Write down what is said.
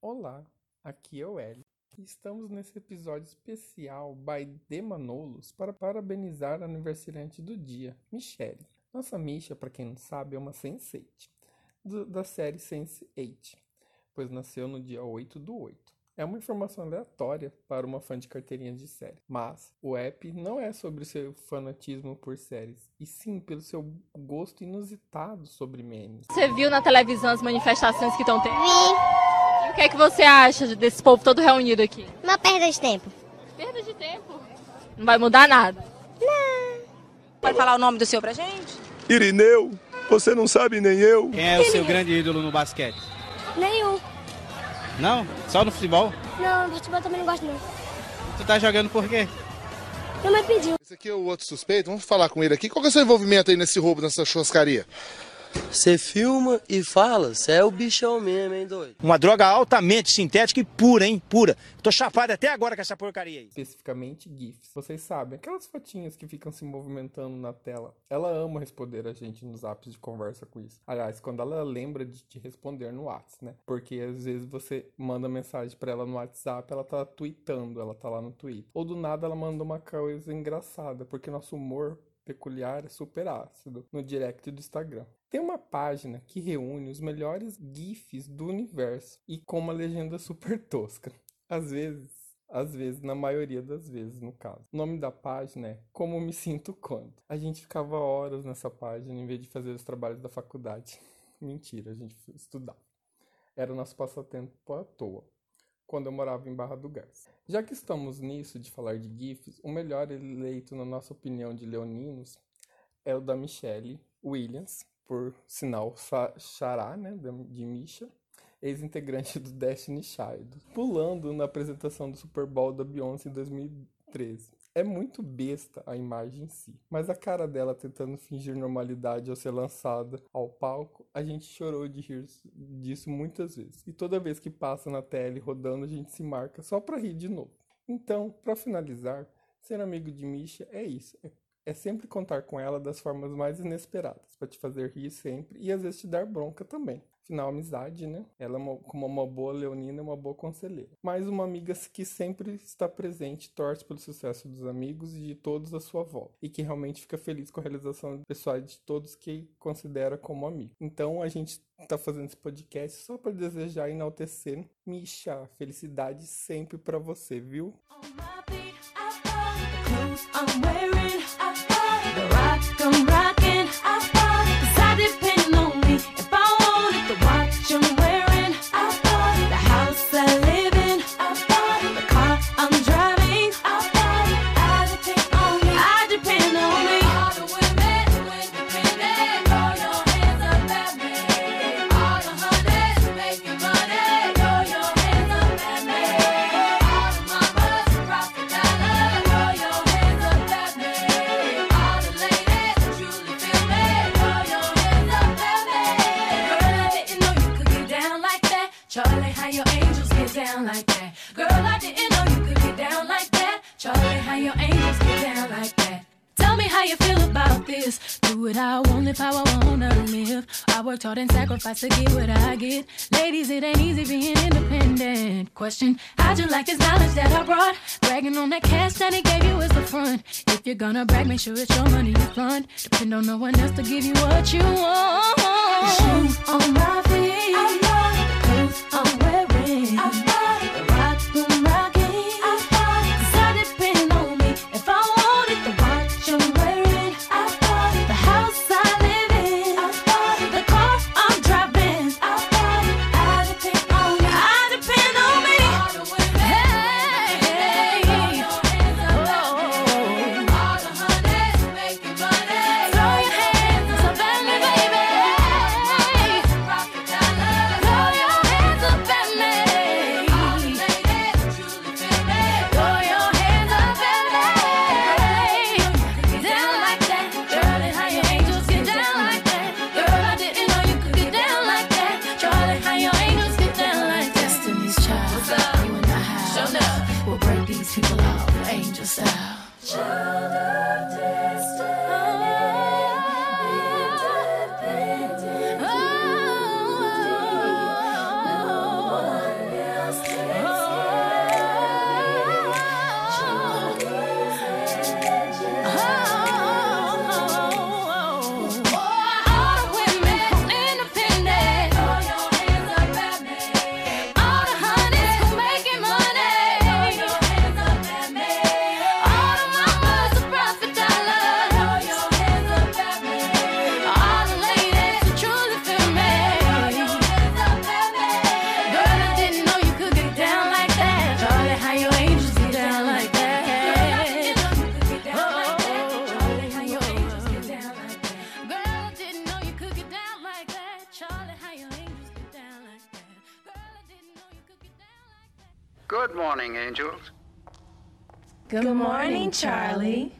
Olá, aqui é o Hélio. e Estamos nesse episódio especial by The Manolos para parabenizar a aniversariante do dia, Michelle. Nossa Misha, para quem não sabe, é uma Sense8, do- da série Sense8, pois nasceu no dia 8 do 8. É uma informação aleatória para uma fã de carteirinha de série, mas o app não é sobre seu fanatismo por séries, e sim pelo seu gosto inusitado sobre memes. Você viu na televisão as manifestações que estão tendo? E o que é que você acha desse povo todo reunido aqui? Uma perda de tempo. Perda de tempo. Não vai mudar nada. Pode falar o nome do seu pra gente? Irineu, você não sabe nem eu. Quem é o seu grande ídolo no basquete? Nenhum. Não? Só no futebol? Não, futebol também não gosto não. Tu tá jogando por quê? Minha mãe pediu. Esse aqui é o outro suspeito, vamos falar com ele aqui. Qual que é o seu envolvimento aí nesse roubo, nessa churrascaria? Você filma e fala, você é o bichão mesmo, hein, doido? Uma droga altamente sintética e pura, hein? Pura. Tô chapado até agora com essa porcaria aí. especificamente GIFs. Vocês sabem, aquelas fotinhas que ficam se movimentando na tela. Ela ama responder a gente nos apps de conversa com isso. Aliás, quando ela lembra de te responder no WhatsApp, né? Porque às vezes você manda mensagem pra ela no WhatsApp, ela tá tweetando, ela tá lá no Twitter. Ou do nada ela manda uma coisa engraçada, porque nosso humor peculiar super ácido no direct do Instagram. Tem uma página que reúne os melhores GIFs do universo e com uma legenda super tosca. Às vezes, às vezes, na maioria das vezes, no caso. O nome da página é Como Me Sinto Quando. A gente ficava horas nessa página em vez de fazer os trabalhos da faculdade. Mentira, a gente estudava. Era o nosso passatempo à toa, quando eu morava em Barra do Garça. Já que estamos nisso de falar de GIFs, o melhor eleito, na nossa opinião, de leoninos é o da Michelle Williams, por sinal Xará, né, de Misha, ex-integrante do Destiny Child, pulando na apresentação do Super Bowl da Beyoncé em 2013. É muito besta a imagem em si, mas a cara dela tentando fingir normalidade ao ser lançada ao palco, a gente chorou de rir disso muitas vezes. E toda vez que passa na tele rodando, a gente se marca só pra rir de novo. Então, pra finalizar, ser amigo de Misha é isso. É é sempre contar com ela das formas mais inesperadas, pra te fazer rir sempre e às vezes te dar bronca também. Afinal, amizade, né? Ela, é uma- como uma boa leonina, é uma boa conselheira. Mais uma amiga que sempre está presente, torce pelo sucesso dos amigos e de todos à sua volta. E que realmente fica feliz com a realização pessoal de todos que considera como amigo. Então, a gente tá fazendo esse podcast só para desejar enaltecer Misha. Felicidade sempre pra você, viu? Clothes how your angels get down like that. Tell me how you feel about this. Do it how I want, live how I wanna live. I worked hard and sacrificed to get what I get. Ladies, it ain't easy being independent. Question, how'd you like this knowledge that I brought? Bragging on that cash that he gave you is the front. If you're gonna brag, make sure it's your money you fund. Depend on no one else to give you what you want. Shoes on Child Good morning, angels. Good morning, Charlie.